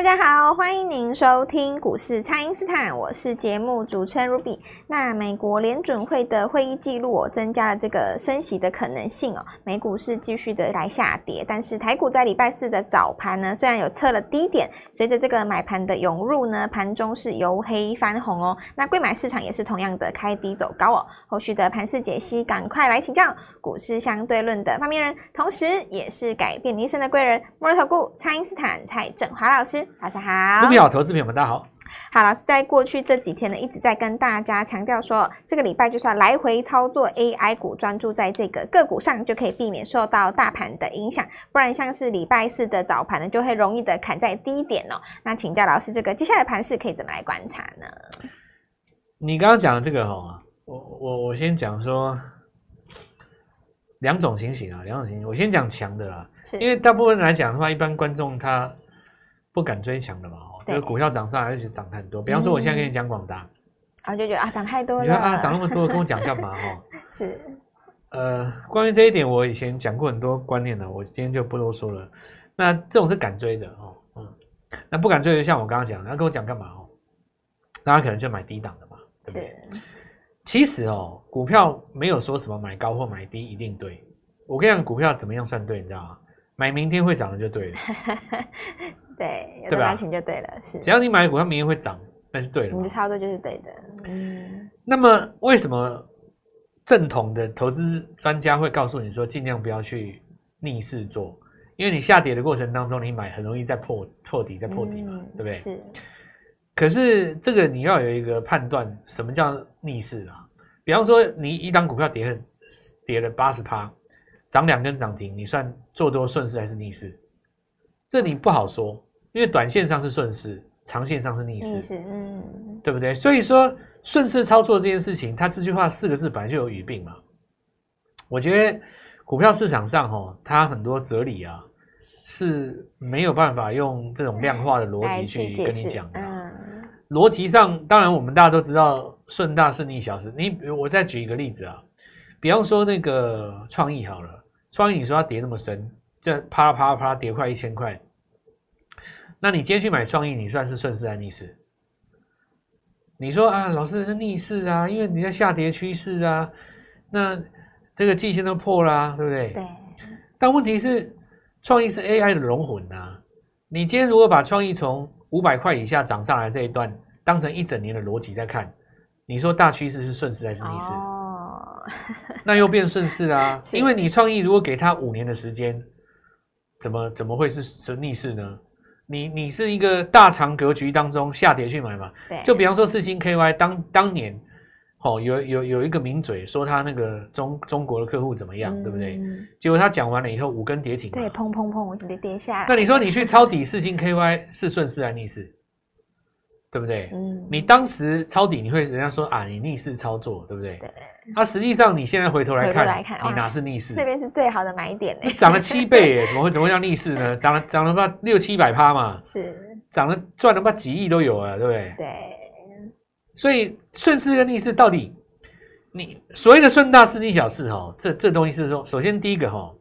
大家好，欢迎您收听股市蔡因斯坦，我是节目主持人 Ruby。那美国联准会的会议记录哦，增加了这个升息的可能性哦。美股是继续的来下跌，但是台股在礼拜四的早盘呢，虽然有测了低点，随着这个买盘的涌入呢，盘中是由黑翻红哦。那贵买市场也是同样的开低走高哦。后续的盘势解析，赶快来请教股市相对论的发明人，同时也是改变你一生的贵人——摩尔投顾蔡因斯坦蔡振华老师。大家好，股票投资朋友们，大家好。好，老师在过去这几天呢，一直在跟大家强调说，这个礼拜就是要来回操作 AI 股，专注在这个个股上，就可以避免受到大盘的影响。不然，像是礼拜四的早盘呢，就会容易的砍在低点哦。那请教老师，这个接下来盘势可以怎么来观察呢？你刚刚讲的这个哈，我我我先讲说两种情形啊，两种情形。我先讲强的啦，因为大部分来讲的话，一般观众他。不敢追强的嘛，哦，这个股票涨上来就涨很多。比方说，我现在跟你讲广达，啊，就觉得啊，涨太多了。你说啊，涨那么多，跟我讲干嘛？哈，是。呃，关于这一点，我以前讲过很多观念了，我今天就不多说了。那这种是敢追的哦，嗯，那不敢追的，像我刚刚讲，他跟我讲干嘛？哦，大家可能就买低档的嘛，对不对？是。其实哦，股票没有说什么买高或买低一定对。我跟你讲，股票怎么样算对？你知道吗？买明天会涨的就对了。对，有的买钱就对了，对是。只要你买的股票明天会涨，那就对了。你的操作就是对的。嗯。那么为什么正统的投资专家会告诉你说，尽量不要去逆势做？因为你下跌的过程当中，你买很容易再破破底，再破底嘛，嗯、对不对？是。可是这个你要有一个判断，什么叫逆势啊？比方说，你一档股票跌了跌了八十趴，涨两根涨停，你算做多顺势还是逆势？这你不好说。因为短线上是顺势，长线上是逆势，嗯，对不对？所以说顺势操作这件事情，它这句话四个字本来就有语病嘛。我觉得股票市场上哈，它很多哲理啊是没有办法用这种量化的逻辑去跟你讲的。嗯，逻辑上当然我们大家都知道顺大是逆小势。你我再举一个例子啊，比方说那个创意好了，创意你说它跌那么深，这啪啦啪啦啪啦跌快一千块。那你今天去买创意，你算是顺势还是逆势？你说啊，老师是逆势啊，因为你在下跌趋势啊，那这个季线都破啦、啊，对不对？对。但问题是，创意是 AI 的龙魂啊。你今天如果把创意从五百块以下涨上来这一段当成一整年的逻辑在看，你说大趋势是顺势还是逆势？哦。那又变顺势啊，因为你创意如果给他五年的时间，怎么怎么会是是逆势呢？你你是一个大长格局当中下跌去买嘛？对。就比方说四星 KY 当当年，哦，有有有一个名嘴说他那个中中国的客户怎么样，嗯、对不对？结果他讲完了以后五根跌停。对，砰砰砰，我直接跌下来。那你说你去抄底四星 KY 是顺势还是逆势？对不对？嗯。你当时抄底，你会人家说啊，你逆势操作，对不对？对。那、啊、实际上你现在回头来看，来看你哪是逆势？这边是最好的买点呢。涨了七倍耶，怎么会怎么会叫逆势呢？涨了涨了不六七百趴嘛？是。涨了赚了不几亿都有啊，对不对？对。所以顺势跟逆势到底，你所谓的顺大势逆小势哈，这这东西是说，首先第一个哈，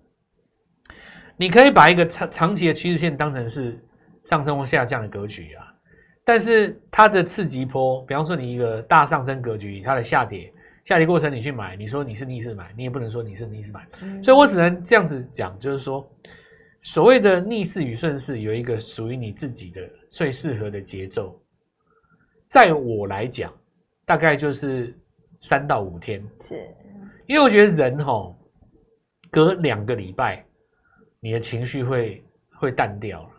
你可以把一个长长期的趋势线当成是上升或下降的格局啊，但是它的次级波，比方说你一个大上升格局，它的下跌。下跌过程你去买，你说你是逆势买，你也不能说你是逆势买，嗯、所以我只能这样子讲，就是说，所谓的逆势与顺势有一个属于你自己的最适合的节奏，在我来讲，大概就是三到五天，是，因为我觉得人吼，隔两个礼拜，你的情绪会会淡掉了。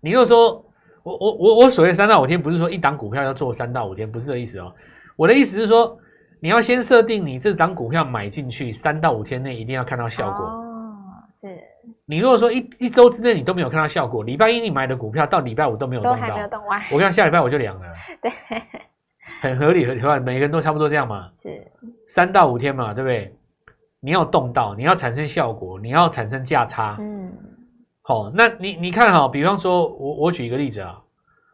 你又说，我我我我所谓三到五天，不是说一档股票要做三到五天，不是这意思哦，我的意思是说。你要先设定你这张股票买进去三到五天内一定要看到效果。哦，是。你如果说一一周之内你都没有看到效果，礼拜一你买的股票到礼拜五都没有动到，都还没有动完，我看下礼拜我就凉了。对，很合理，合理，每个人都差不多这样嘛。是。三到五天嘛，对不对？你要动到，你要产生效果，你要产生价差。嗯。好，那你你看哈，比方说我我举一个例子啊，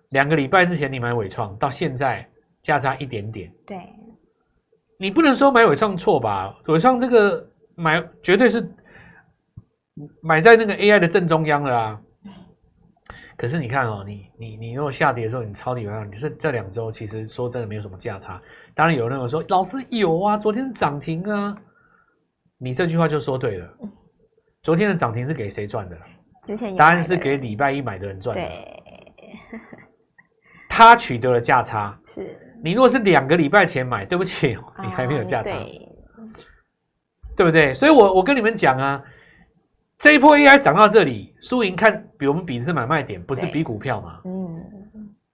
两个礼拜之前你买伟创，到现在价差一点点。对。你不能说买伟创错吧？伟创这个买绝对是买在那个 AI 的正中央了啊。可是你看哦，你你你如果下跌的时候，你抄底完，你是这两周其实说真的没有什么价差。当然有人会说，老师有啊，昨天涨停啊。你这句话就说对了。昨天的涨停是给谁赚的？之前答案是给礼拜一买的人赚的。对，他取得了价差。是。你如果是两个礼拜前买，对不起，你还没有价差，对，对不对？所以我我跟你们讲啊。这一波 AI 涨到这里，输赢看比我们比的是买卖点，不是比股票嘛？嗯，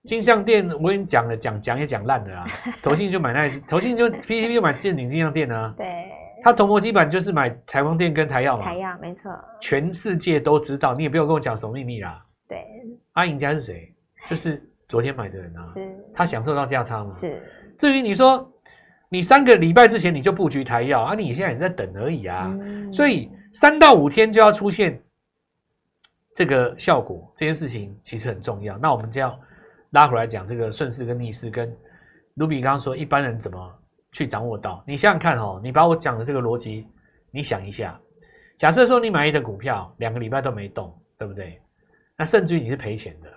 金像店我跟你讲了，讲讲也讲烂了啊。投信就买那投信就 PTP 就买建鼎金像店啊。对，他铜箔基板就是买台光电跟台药嘛。台药没错，全世界都知道，你也不用跟我讲什么秘密啦。对，阿赢家是谁？就是昨天买的人啊。是，他享受到价差嘛？是。至于你说，你三个礼拜之前你就布局台药啊，你现在也是在等而已啊，嗯、所以。三到五天就要出现这个效果，这件事情其实很重要。那我们就要拉回来讲这个顺势跟逆势，跟卢比刚刚说一般人怎么去掌握到。你想想看哦，你把我讲的这个逻辑，你想一下。假设说你买一的股票两个礼拜都没动，对不对？那甚至于你是赔钱的，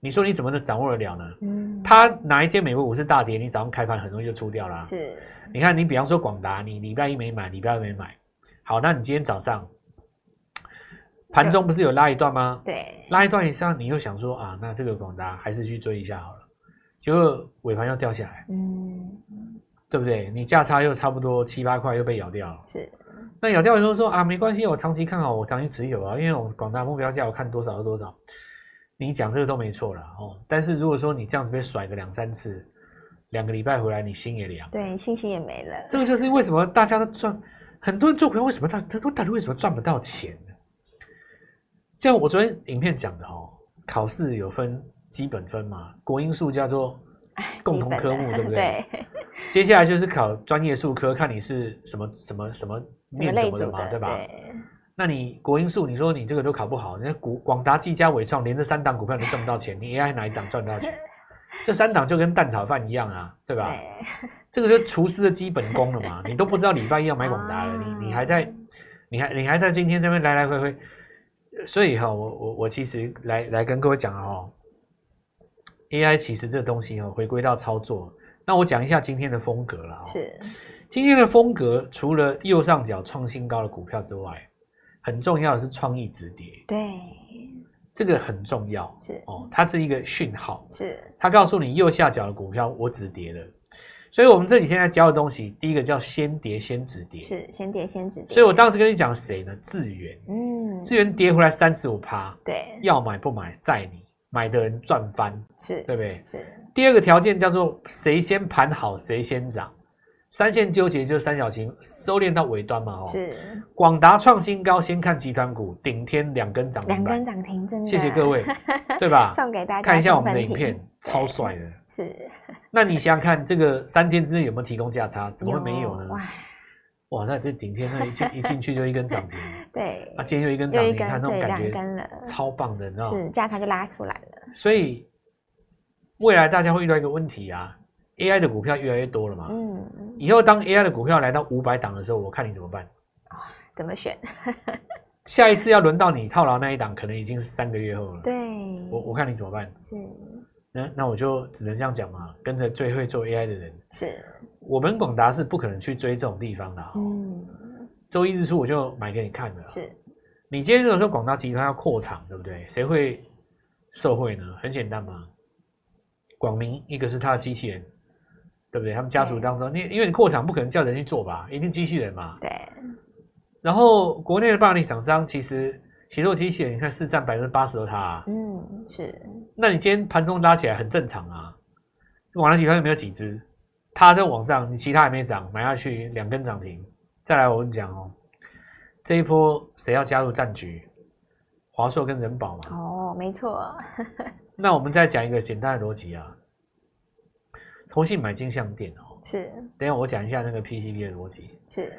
你说你怎么能掌握得了呢？嗯，他哪一天美国股市大跌，你早上开盘很容易就出掉了。是，你看你比方说广达，你礼拜一没买，礼拜二没买。好，那你今天早上盘中不是有拉一段吗？对，拉一段以上，你又想说啊，那这个广达还是去追一下好了。结果尾盘又掉下来，嗯，对不对？你价差又差不多七八块又被咬掉了。是，那咬掉以后说啊，没关系，我长期看好，我长期持有啊，因为我广大目标价我看多少是多少。你讲这个都没错了哦。但是如果说你这样子被甩个两三次，两个礼拜回来，你心也凉，对，信心也没了。这个就是为什么大家都赚。很多人做股票为什么他他都到底为什么赚不到钱呢？像我昨天影片讲的哦，考试有分基本分嘛，国英数叫做共同科目，对不对？对。接下来就是考专业术科，看你是什么什么什么念什么的嘛，对吧？对。那你国英数，你说你这个都考不好，那股广达、技嘉、伟创连这三档股票你都赚不到钱，你 AI 哪一档赚得到钱？这三档就跟蛋炒饭一样啊，对吧？对这个就是厨师的基本功了嘛，你都不知道礼拜一要买广达了，你你还在，你还你还在今天这边来来回回，所以哈，我我我其实来来跟各位讲哦，AI 其实这个东西哦，回归到操作，那我讲一下今天的风格了。是，今天的风格除了右上角创新高的股票之外，很重要的是创意止跌。对，这个很重要。是哦，它是一个讯号。是，它告诉你右下角的股票我止跌了。所以，我们这几天在教的东西，第一个叫先跌先止跌，是先跌先止跌。所以我当时跟你讲谁呢？智源，嗯，智源跌回来三十五趴，对，要买不买在你，买的人赚翻，是对不对？是。第二个条件叫做谁先盘好谁先涨，三线纠结就是三角形收敛到尾端嘛，哦，是。广达创新高，先看集团股，顶天两根涨停，两根涨停，真的，谢谢各位，对吧？送给大家看一下我们的影片，超帅的。是，那你想想看，这个三天之内有没有提供价差？怎么会没有呢？哇，哇，那这顶天那一进 一进去就一根涨停，对，啊，今天就一根涨停，看那种感觉，超棒的，你知道吗？是价差就拉出来了。所以未来大家会遇到一个问题啊，AI 的股票越来越多了嘛，嗯，以后当 AI 的股票来到五百档的时候，我看你怎么办？怎么选？下一次要轮到你套牢那一档，可能已经是三个月后了。对，我我看你怎么办？是。那那我就只能这样讲嘛，跟着最会做 AI 的人，是我们广达是不可能去追这种地方的。嗯，周一日出我就买给你看了。是，你今天如果说广达集团要扩厂，对不对？谁会受贿呢？很简单嘛，广明一个是他的机器人，对不对？他们家族当中，你因为你扩厂不可能叫人去做吧，一定机器人嘛。对。然后国内的半导体厂商其实。协作机器人，你看是占百分之八十的它、啊，嗯，是。那你今天盘中拉起来很正常啊。网络集团有没有几只？它在往上，你其他还没涨，买下去两根涨停。再来，我跟你讲哦，这一波谁要加入战局？华硕跟人保嘛。哦，没错。那我们再讲一个简单的逻辑啊。同信买金像店哦，是。等一下我讲一下那个 PCB 的逻辑。是。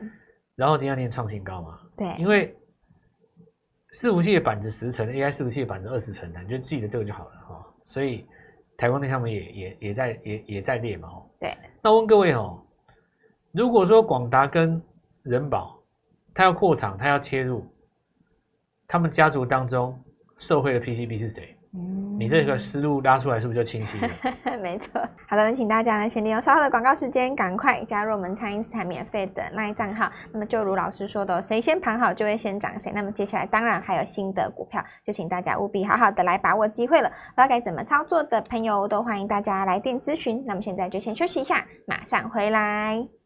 然后金像电创新高嘛？对，因为。伺服器的板子十层，AI 伺服器的板子二十层，你就记得这个就好了哈。所以台光电他们也也也在也也在列嘛。对。那我问各位哦，如果说广达跟人保，他要扩厂，他要切入，他们家族当中受惠的 PCB 是谁？你这个思路拉出来是不是就清晰了？没错。好的，那请大家呢，先利用稍后的广告时间，赶快加入我们蔡因斯坦免费的 LINE 账号。那么就如老师说的，谁先盘好就会先涨谁。那么接下来当然还有新的股票，就请大家务必好好的来把握机会了。不知道该怎么操作的朋友，都欢迎大家来电咨询。那么现在就先休息一下，马上回来。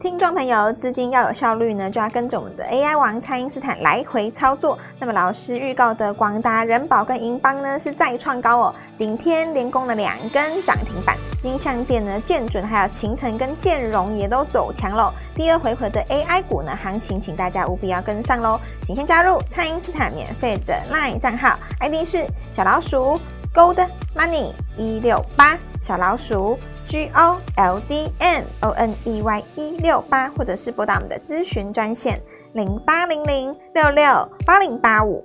听众朋友，资金要有效率呢，就要跟着我们的 AI 王蔡因斯坦来回操作。那么老师预告的广达、人保跟银邦呢，是再创高哦，顶天连攻了两根涨停板。金像电呢，建准还有勤诚跟建荣也都走强喽。第二回合的 AI 股呢，行情请大家务必要跟上喽。请先加入蔡因斯坦免费的 LINE 账号，ID 是小老鼠 Gold Money 一六八小老鼠。G O L D M O N E Y 一六八，或者是拨打我们的咨询专线零八零零六六八零八五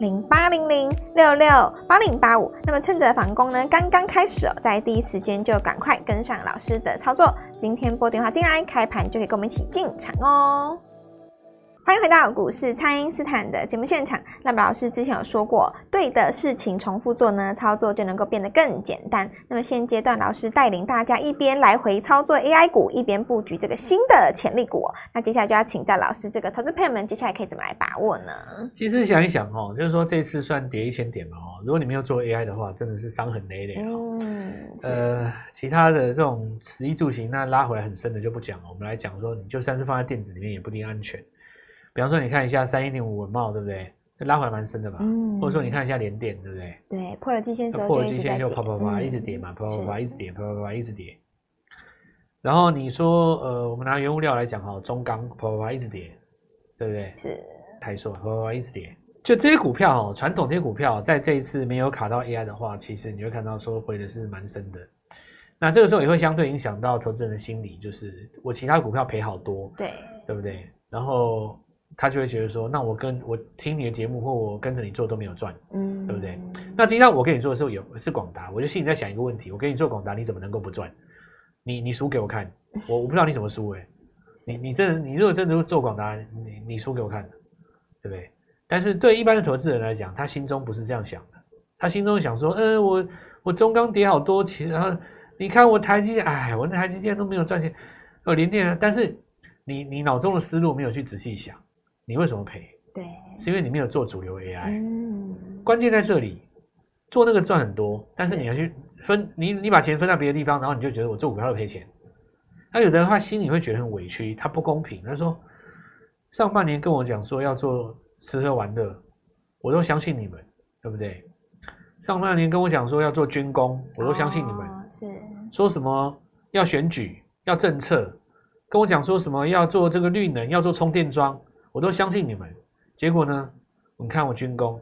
零八零零六六八零八五。那么趁着反攻呢，刚刚开始哦，在第一时间就赶快跟上老师的操作。今天拨电话进来，开盘就可以跟我们一起进场哦。欢迎回到股市，蔡因斯坦的节目现场。那么老师之前有说过，对的事情重复做呢，操作就能够变得更简单。那么现阶段，老师带领大家一边来回操作 AI 股，一边布局这个新的潜力股。那接下来就要请教老师，这个投资朋友们接下来可以怎么来把握呢？其实想一想哦，就是说这次算跌一千点嘛哦，如果你没有做 AI 的话，真的是伤痕累累哦。嗯，呃，其他的这种食衣住行，那拉回来很深的就不讲了。我们来讲说，你就算是放在电子里面，也不一定安全。比方说，你看一下三一零五文茂，对不对？拉回来蛮深的吧？嗯。或者说，你看一下连电，对不对？对，破了季线之后，破了季线就啪啪啪一直跌嘛，啪啪啪一直跌，啪啪啪一直跌。然后你说，呃，我们拿原物料来讲哈，中钢啪啪啪一直跌，对不对？是。台塑啪啪啪一直跌，就这些股票哦，传统这些股票，在这一次没有卡到 AI 的话，其实你会看到说回的是蛮深的。那这个时候也会相对影响到投资人的心理，就是我其他股票赔好多，对，对不对？然后。他就会觉得说，那我跟我听你的节目，或我跟着你做都没有赚，嗯，对不对？那实际上我跟你做的时候也是广达，我就心里在想一个问题：我跟你做广达，你怎么能够不赚？你你输给我看，我我不知道你怎么输哎、欸，你你这你如果真的做广达，你你输给我看，对不对？但是对一般的投资人来讲，他心中不是这样想的，他心中想说，嗯、呃，我我中钢跌好多钱，然后你看我台积电，哎，我那台积电都没有赚钱，我联电，但是你你脑中的思路没有去仔细想。你为什么赔？对，是因为你没有做主流 AI。嗯，关键在这里，做那个赚很多，但是你要去分，你你把钱分到别的地方，然后你就觉得我做股票要赔钱。那有的人他心里会觉得很委屈，他不公平。他说上半年跟我讲说要做吃喝玩乐，我都相信你们，对不对？上半年跟我讲说要做军工，我都相信你们。哦，是。说什么要选举要政策，跟我讲说什么要做这个绿能要做充电桩。我都相信你们，结果呢？你看我军工，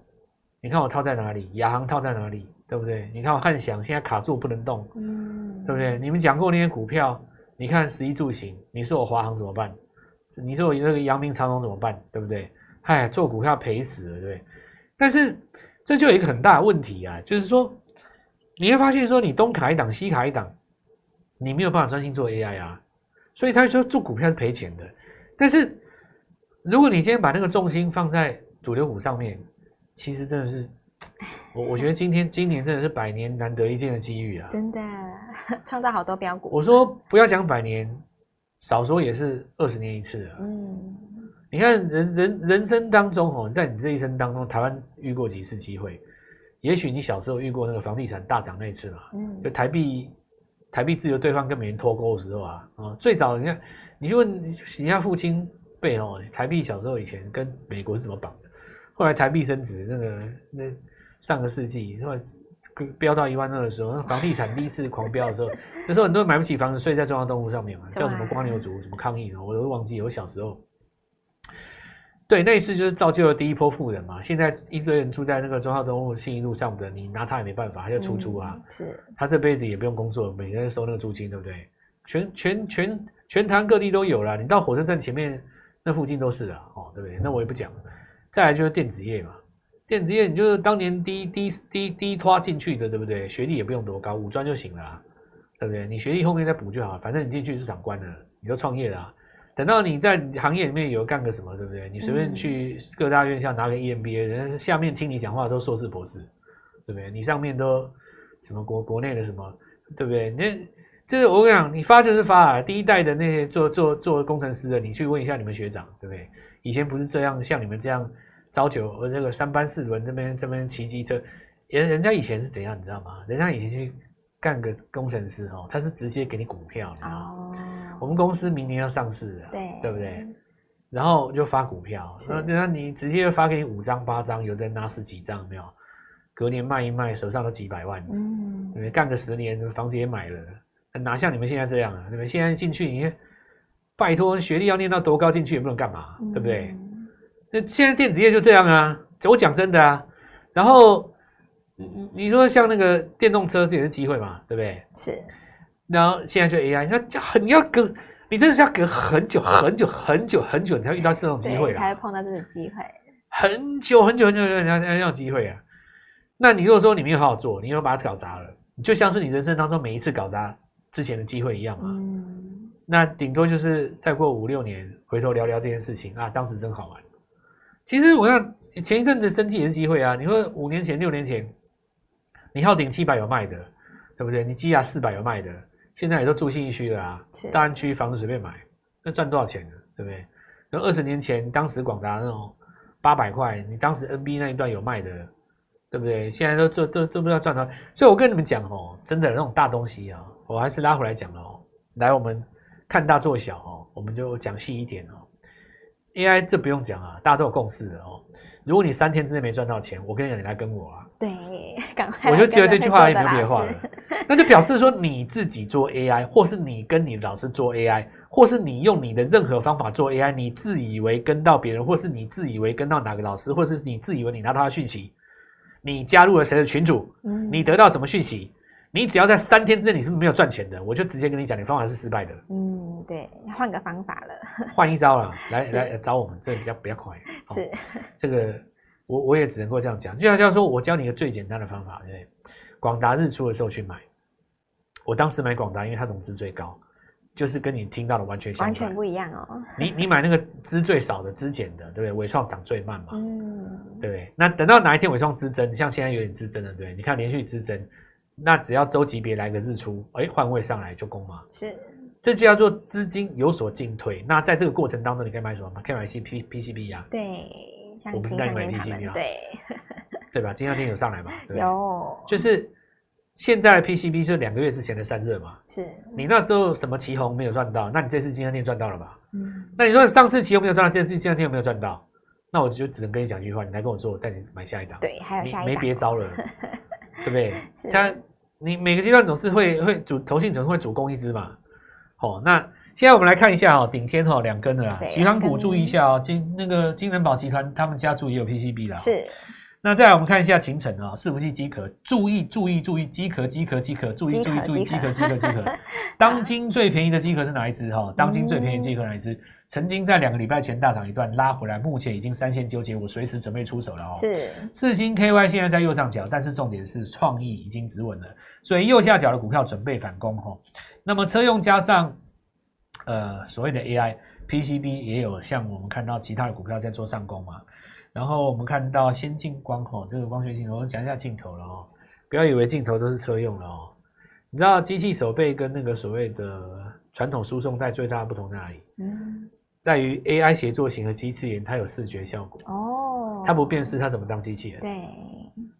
你看我套在哪里？亚航套在哪里？对不对？你看我汉翔现在卡住不能动，嗯，对不对？你们讲过那些股票，你看十一住行，你说我华航怎么办？你说我这个阳明长荣怎么办？对不对？嗨，做股票赔死了，对不对？但是这就有一个很大的问题啊，就是说你会发现说你东卡一档，西卡一档，你没有办法专心做 AI 啊，所以他说做股票是赔钱的，但是。如果你今天把那个重心放在主流股上面，其实真的是，我我觉得今天 今年真的是百年难得一见的机遇啊！真的 创造好多标股。我说不要讲百年，少说也是二十年一次啊。嗯，你看人人人生当中哦，在你这一生当中，台湾遇过几次机会？也许你小时候遇过那个房地产大涨那一次嘛。嗯，就台币台币自由兑换跟美元脱钩的时候啊，啊，最早你看，你就问你家父亲。台币小时候以前跟美国是怎么绑的？后来台币升值，那个那上个世纪，后来飙到一万二的时候，那房地产第一次狂飙的时候，那时候很多人买不起房子，睡在中央东路上面嘛，叫什么瓜牛族，什么抗议，我都忘记。我小时候，对，那一次就是造就了第一波富人嘛。现在一堆人住在那个中央东路、信义路上的，你拿他也没办法，他就出租啊。嗯、是，他这辈子也不用工作，每个人收那个租金，对不对？全全全全台各地都有了，你到火车站前面。那附近都是的哦，对不对？那我也不讲。再来就是电子业嘛，电子业你就是当年第一第一第一第一拖进去的，对不对？学历也不用多高，五专就行了啊，对不对？你学历后面再补就好，反正你进去是长官了，你就创业了啊。等到你在行业里面有干个什么，对不对？你随便去各大院校拿个 EMBA，人家下面听你讲话都硕士博士，对不对？你上面都什么国国内的什么，对不对？那就是我跟你讲，你发就是发啊。第一代的那些做做做工程师的，你去问一下你们学长，对不对？以前不是这样，像你们这样朝九和这个三班四轮这边这边骑机车，人人家以前是怎样，你知道吗？人家以前去干个工程师哦，他是直接给你股票哦。我们公司明年要上市了，对对不对？然后就发股票，那那你直接发给你五张八张，有的人拿十几张，没有？隔年卖一卖，手上都几百万，嗯，对对？干个十年，房子也买了，哪像你们现在这样啊？对不对？现在进去，你拜托，学历要念到多高进去也不能干嘛，对不对？那现在电子业就这样啊，我讲真的啊。然后，你你说像那个电动车，这也是机会嘛，对不对？是。然后现在就 AI，那就很你要隔，你真的是要隔很久很久很久很久，你才会遇到这种机会，才会碰到这种机会。很久很久很久很久才才有机会啊！那你如果说你没有好好做，你又把它搞砸了，就像是你人生当中每一次搞砸之前的机会一样嘛。嗯。那顶多就是再过五六年，回头聊聊这件事情啊，当时真好玩。其实我看前一阵子生技也是机会啊。你说五年前、六年前，你浩鼎七百有卖的，对不对？你基亚四百有卖的。现在也都住信义区了啊，大安区房子随便买，那赚多少钱呢？对不对？那二十年前，当时广达那种八百块，你当时 NB 那一段有卖的，对不对？现在都做都都不知道赚到。所以我跟你们讲哦，真的那种大东西啊，我还是拉回来讲哦。来，我们看大做小哦，我们就讲细一点哦。AI 这不用讲啊，大家都有共识的哦。如果你三天之内没赚到钱，我跟你讲，你来跟我啊。对，赶快。我就觉得这句话也没有别的话了，那就表示说你自己做 AI，或是你跟你老师做 AI，或是你用你的任何方法做 AI，你自以为跟到别人，或是你自以为跟到哪个老师，或是你自以为你拿到他讯息，你加入了谁的群组，你得到什么讯息，你只要在三天之内你是不是没有赚钱的，我就直接跟你讲，你方法是失败的。嗯，对，换个方法了，换一招了，来来找我们，这比较比较快。是这个。我我也只能够这样讲，就像这样说，我教你一个最简单的方法，对不对？广达日出的时候去买，我当时买广达，因为它融资最高，就是跟你听到的完全完全不一样哦。你你买那个资最少的、资减的，对不对？伟创涨最慢嘛，嗯，对？那等到哪一天尾创资增，像现在有点资增了，对？你看连续资增，那只要周级别来个日出，哎，换位上来就攻嘛，是，这就叫做资金有所进退。那在这个过程当中，你可以买什么？可以买 P P P C B 啊，对。我不是带你买 PCB 啊，对，对吧？金像电有上来嘛？对有，就是现在的 PCB 是两个月之前的散热嘛？是。你那时候什么旗红没有赚到？那你这次金像电赚到了吧？嗯。那你说上次旗红没有赚到，这次金像电有没有赚到？那我就只能跟你讲一句话：你来跟我做，我带你买下一档。对，还有下一档。没别招了，对不对？他，你每个阶段总是会会主投信总是会主攻一支嘛？好，那。现在我们来看一下哦，顶天哈两根的啦，集团股注意一下哦，金那个金仁宝集团他们家族也有 PCB 啦。是。那再来我们看一下勤诚啊，是不是机壳，注意注意注意，机壳机壳机壳，注意注意注意，机壳机壳机壳。当今最便宜的机壳是哪一支哈？当今最便宜的机壳哪一支？曾经在两个礼拜前大涨一段，拉回来，目前已经三线纠结，我随时准备出手了哦。是。四星 KY 现在在右上角，但是重点是创意已经止稳了，所以右下角的股票准备反攻哈。那么车用加上。呃，所谓的 AI PCB 也有像我们看到其他的股票在做上攻嘛，然后我们看到先进光吼，这个光学镜头，我讲一下镜头了哦，不要以为镜头都是车用的哦，你知道机器手背跟那个所谓的传统输送带最大的不同在哪里？嗯，在于 AI 协作型的机器人，它有视觉效果哦，它不辨识，它怎么当机器人？对。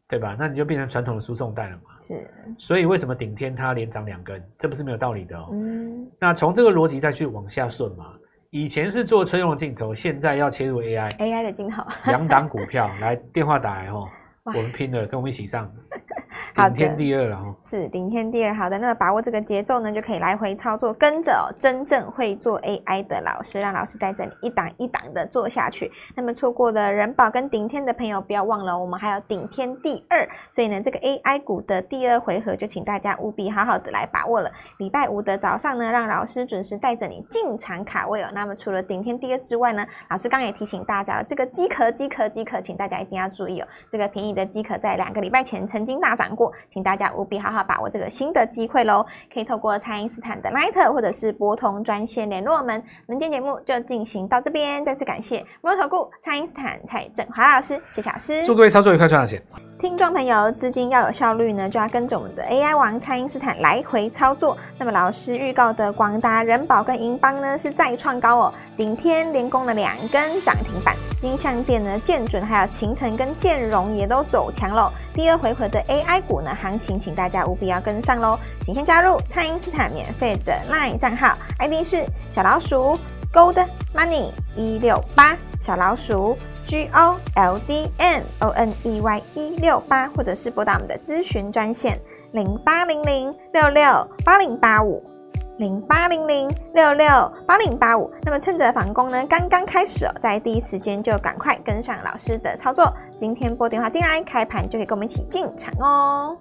对吧？那你就变成传统的输送带了嘛。是。所以为什么顶天它连涨两根？这不是没有道理的哦。嗯。那从这个逻辑再去往下顺嘛。以前是做车用的镜头，现在要切入 AI。AI 的镜头。两档股票 来电话打来哦，我们拼了，跟我们一起上。顶天第二了哈，是顶天第二。好的，那么把握这个节奏呢，就可以来回操作，跟着、哦、真正会做 AI 的老师，让老师带着你一档一档的做下去。那么错过了人保跟顶天的朋友，不要忘了，我们还有顶天第二。所以呢，这个 AI 股的第二回合，就请大家务必好好的来把握了。礼拜五的早上呢，让老师准时带着你进场卡位哦。那么除了顶天第二之外呢，老师刚也提醒大家了，这个机壳机壳机壳，请大家一定要注意哦。这个便宜的机壳在两个礼拜前曾经大涨。过，请大家务必好好把握这个新的机会喽！可以透过蔡因斯坦的 Line 或者是拨通专线联络我们。我们今天节目就进行到这边，再次感谢摩尔投顾蔡因斯坦蔡振华老师，谢谢老师，祝各位操作愉快，赚到钱。听众朋友，资金要有效率呢，就要跟着我们的 AI 王蔡因斯坦来回操作。那么老师预告的广达、人保跟银邦呢，是再创高哦，顶天连攻了两根涨停板。金像电呢，建准还有秦城跟建荣也都走强喽。第二回合的 AI A 股呢，行情请大家务必要跟上喽。请先加入蔡因斯坦免费的 LINE 账号，ID 是小老鼠 Gold Money 一六八小老鼠。G O L D M O N E Y 一六八，或者是拨打我们的咨询专线零八零零六六八零八五零八零零六六八零八五。那么趁着反攻呢，刚刚开始哦，在第一时间就赶快跟上老师的操作。今天拨电话进来，开盘就可以跟我们一起进场哦。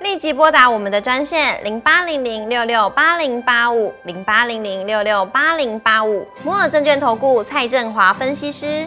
立即拨打我们的专线零八零零六六八零八五零八零零六六八零八五摩尔证券投顾蔡振华分析师。